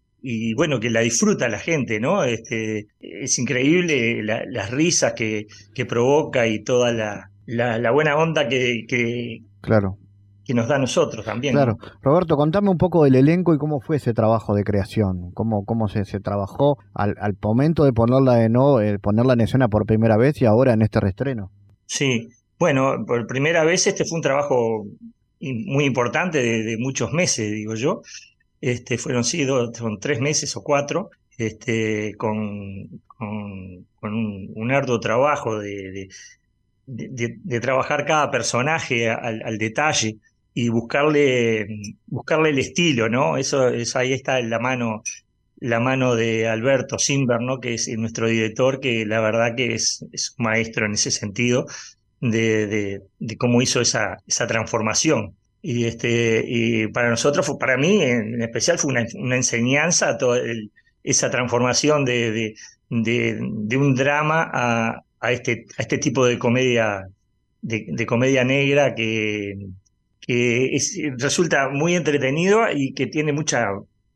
bueno, que la disfruta la gente, ¿no? Este, es increíble las risas que, que, provoca y toda la, la, buena onda que, que, claro. que nos da a nosotros también. Claro. Roberto, contame un poco del elenco y cómo fue ese trabajo de creación, cómo, cómo se, se trabajó al, al, momento de ponerla de no, eh, ponerla en escena por primera vez y ahora en este reestreno. Sí, bueno, por primera vez este fue un trabajo muy importante de, de muchos meses, digo yo. Este, fueron sí, son tres meses o cuatro, este, con, un, arduo trabajo de, de, trabajar cada personaje al, detalle y buscarle, buscarle el estilo, ¿no? Eso, es ahí está la mano, la mano de Alberto Simber, ¿no? Que es nuestro director, que la verdad que es, un maestro en ese sentido de, de cómo hizo esa, esa transformación. Y, este, y para nosotros, para mí en especial, fue una, enseñanza toda esa transformación de, de, de, un drama a, a, este, a este tipo de comedia, de, comedia negra que, que resulta muy entretenido y que tiene mucha,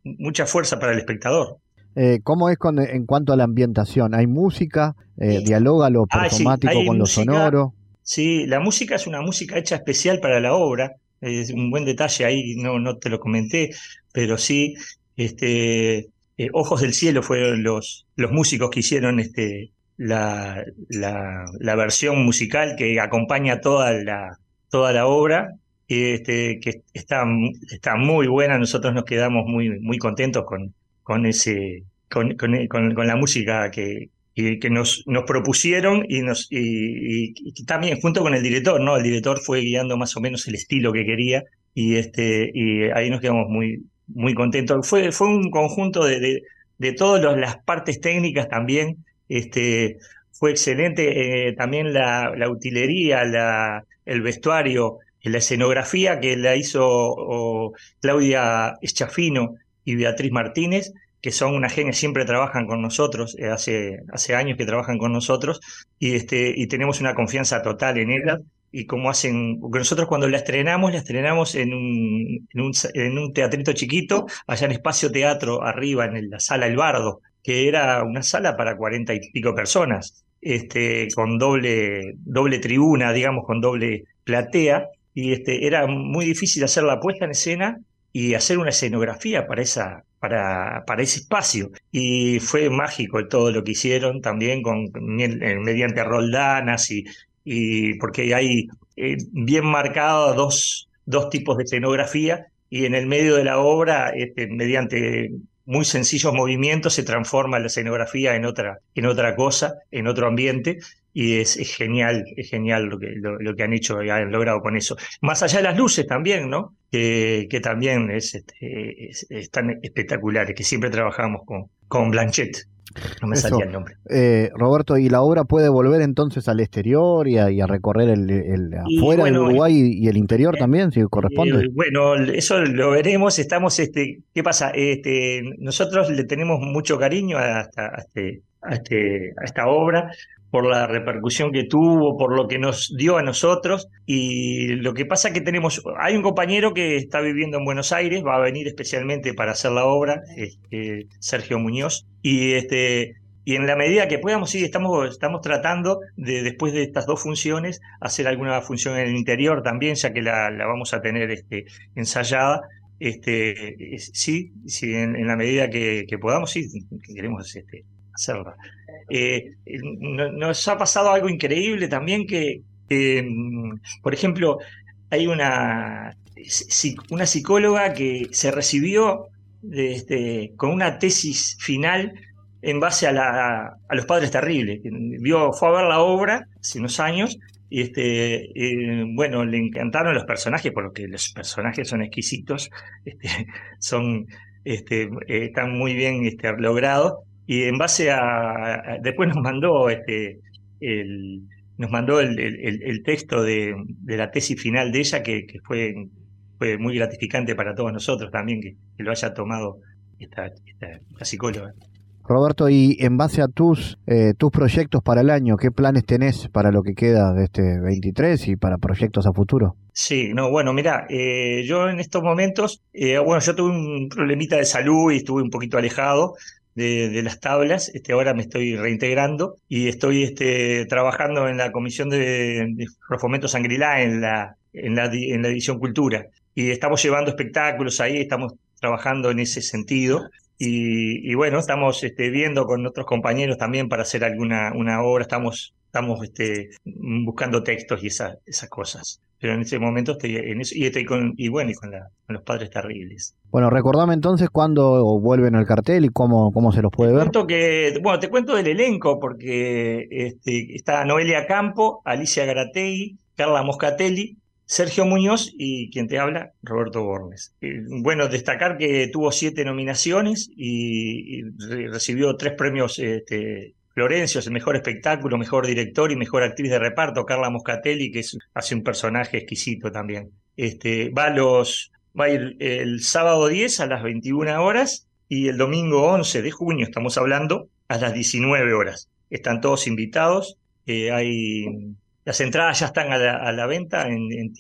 mucha fuerza para el espectador. Eh, ¿Cómo es con, en cuanto a la ambientación? ¿Hay música? Eh, ¿Dialoga lo ah, performático con lo sonoro? Sí, la música es una música hecha especial para la obra es un buen detalle ahí, no, no te lo comenté, pero sí, este, eh, Ojos del Cielo fueron los, los músicos que hicieron este, la, la, la versión musical que acompaña toda la, toda la obra. este, que está, está muy buena. Nosotros nos quedamos muy, muy contentos con, con, ese, con, con, la música que, que nos, nos propusieron y, nos, y, también junto con el director, ¿no? El director fue guiando más o menos el estilo que quería y, este, y ahí nos quedamos muy, muy contentos. Fue, fue un conjunto de, de, todas las partes técnicas también. Este, fue excelente eh, también la, la utilería, la, el vestuario, la escenografía que la hizo Claudia Eschafino y Beatriz Martínez, que son una genia, siempre trabajan con nosotros, eh, hace, hace años que trabajan con nosotros, y, este, y tenemos una confianza total en ellas. Y como hacen, nosotros cuando la estrenamos, la estrenamos en un, en un, en un teatrito chiquito, allá en Espacio Teatro, arriba, en la sala El Bardo, que era una sala para cuarenta y pico personas, este, con doble, doble tribuna, digamos, con doble platea, y este, era muy difícil hacer la puesta en escena y hacer una escenografía para, esa, para, para ese espacio. Y fue mágico todo lo que hicieron también con, mediante roldanas y, y porque hay eh, bien marcados dos, dos tipos de escenografía y en el medio de la obra, este, mediante muy sencillos movimientos, se transforma la escenografía en otra, en otra cosa, en otro ambiente, y es, genial, es genial lo que, lo, que han hecho y han logrado con eso. Más allá de las luces también, ¿no? Que, que también es, este, están espectaculares, que siempre trabajamos con, con Blanchet. No me salía el nombre. Eh, Roberto, ¿y la obra puede volver entonces al exterior y a, recorrer el, afuera del Uruguay y, el interior eh, también, si corresponde? Eh, bueno, eso lo veremos. Estamos, este, ¿qué pasa? Este, nosotros le tenemos mucho cariño a, este, a, este, a esta obra por la repercusión que tuvo, por lo que nos dio a nosotros. Y lo que pasa es que tenemos, hay un compañero que está viviendo en Buenos Aires, va a venir especialmente para hacer la obra, este, Sergio Muñoz, y este y en la medida que podamos, sí, estamos, estamos tratando de, después de estas dos funciones, hacer alguna función en el interior también, ya que la, la vamos a tener este, ensayada. Este, sí, sí en, la medida que, que podamos, sí, queremos este, hacerla. Eh, nos ha pasado algo increíble también que, mm, por ejemplo, hay una, una psicóloga que se recibió este, con una tesis final en base a, la, a los padres terribles. Vio, fue a ver la obra hace unos años y este, eh, bueno, le encantaron los personajes, porque los personajes son exquisitos, <laughs> este, son, este, eh, están muy bien este, logrados y en base a, después nos mandó este el, nos mandó el, el, texto de, de, la tesis final de ella que, que, fue, fue muy gratificante para todos nosotros también que, lo haya tomado esta, esta, psicóloga. Roberto, y en base a tus, eh, tus proyectos para el año, ¿qué planes tenés para lo que queda de este 23 y para proyectos a futuro? Sí, no, bueno, mira, eh, yo en estos momentos, eh, bueno, yo tuve un problemita de salud y estuve un poquito alejado, de, las tablas. Este, ahora me estoy reintegrando y estoy este, trabajando en la comisión de, de Fomento Sangrilá en la, en, la, en la División Cultura. Y estamos llevando espectáculos ahí, estamos trabajando en ese sentido. Y, bueno, estamos este, viendo con otros compañeros también para hacer alguna una obra, estamos, estamos este, buscando textos y esas cosas pero en ese momento estoy en eso y estoy con y bueno y con, los padres terribles. Bueno, recordame entonces cuándo vuelven al cartel y cómo, cómo se los puede ver. que, bueno, te cuento del elenco porque este, está Noelia Campo, Alicia Garategui, Carla Moscatelli, Sergio Muñoz y quien te habla, Roberto Bornes. Eh, bueno, destacar que tuvo siete nominaciones y, recibió tres premios este, Florencio es el mejor espectáculo, mejor director y mejor actriz de reparto. Carla Moscatelli, que es, hace un personaje exquisito también. Este, va, los, va a ir el sábado 10 a las 21 horas y el domingo 11 de junio, estamos hablando, a las 19 horas. Están todos invitados. Eh, hay, las entradas ya están a la, venta en, en,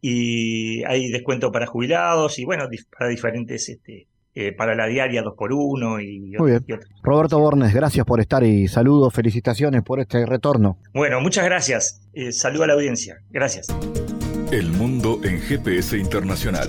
y hay descuento para jubilados y bueno, para diferentes este, eh, para la diaria 2x1 y, Muy bien. Roberto Bornes, gracias por estar y saludos, felicitaciones por este retorno. Bueno, muchas gracias. Eh, saludo a la audiencia. Gracias. El mundo en GPS Internacional.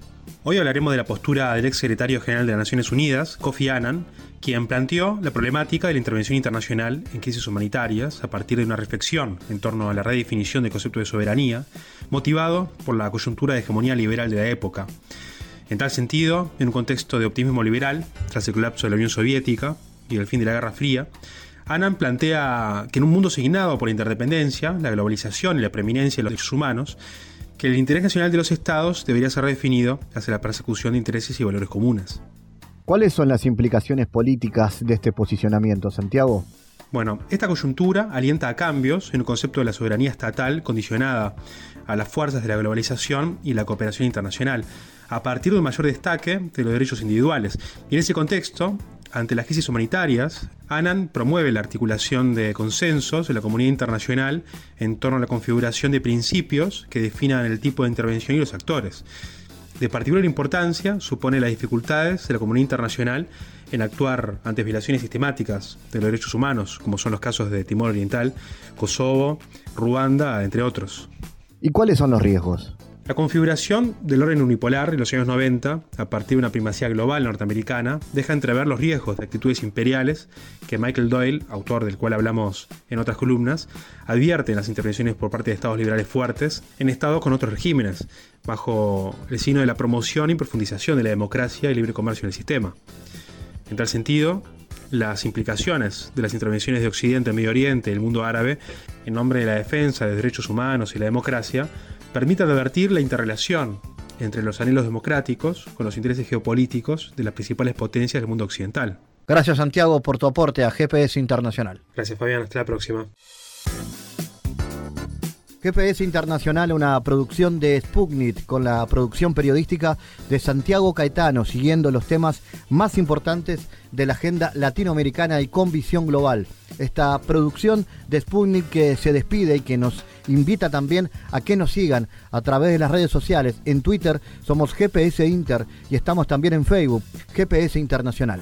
Hoy hablaremos de la postura del ex secretario general de las Naciones Unidas, Kofi Annan, quien planteó la problemática de la intervención internacional en crisis humanitarias a partir de una reflexión en torno a la redefinición del concepto de soberanía, motivado por la coyuntura de hegemonía liberal de la época. En tal sentido, en un contexto de optimismo liberal, tras el colapso de la Unión Soviética y el fin de la Guerra Fría, Annan plantea que en un mundo signado por la interdependencia, la globalización y la preeminencia de los derechos humanos, que el interés nacional de los estados debería ser redefinido hacia la persecución de intereses y valores comunes. ¿Cuáles son las implicaciones políticas de este posicionamiento, Santiago? Bueno, esta coyuntura alienta a cambios en un concepto de la soberanía estatal condicionada a las fuerzas de la globalización y la cooperación internacional, a partir de un mayor destaque de los derechos individuales. Y en ese contexto, ante las crisis humanitarias, Annan promueve la articulación de consensos de la comunidad internacional en torno a la configuración de principios que definan el tipo de intervención y los actores. De particular importancia supone las dificultades de la comunidad internacional en actuar ante violaciones sistemáticas de los derechos humanos, como son los casos de Timor Oriental, Kosovo, Ruanda, entre otros. ¿Y cuáles son los riesgos? La configuración del orden unipolar en los años 90, a partir de una primacía global norteamericana, deja entrever los riesgos de actitudes imperiales que Michael Doyle, autor del cual hablamos en otras columnas, advierte en las intervenciones por parte de estados liberales fuertes en estados con otros regímenes, bajo el signo de la promoción y profundización de la democracia y libre comercio en el sistema. En tal sentido, las implicaciones de las intervenciones de Occidente en Medio Oriente y el mundo árabe en nombre de la defensa de derechos humanos y la democracia permite advertir la interrelación entre los anhelos democráticos con los intereses geopolíticos de las principales potencias del mundo occidental. Gracias Santiago por tu aporte a GPS Internacional. Gracias Fabián, hasta la próxima. GPS Internacional, una producción de Sputnik con la producción periodística de Santiago Caetano, siguiendo los temas más importantes de la agenda latinoamericana y con visión global. Esta producción de Sputnik que se despide y que nos invita también a que nos sigan a través de las redes sociales. En Twitter somos GPS Inter y estamos también en Facebook, GPS Internacional.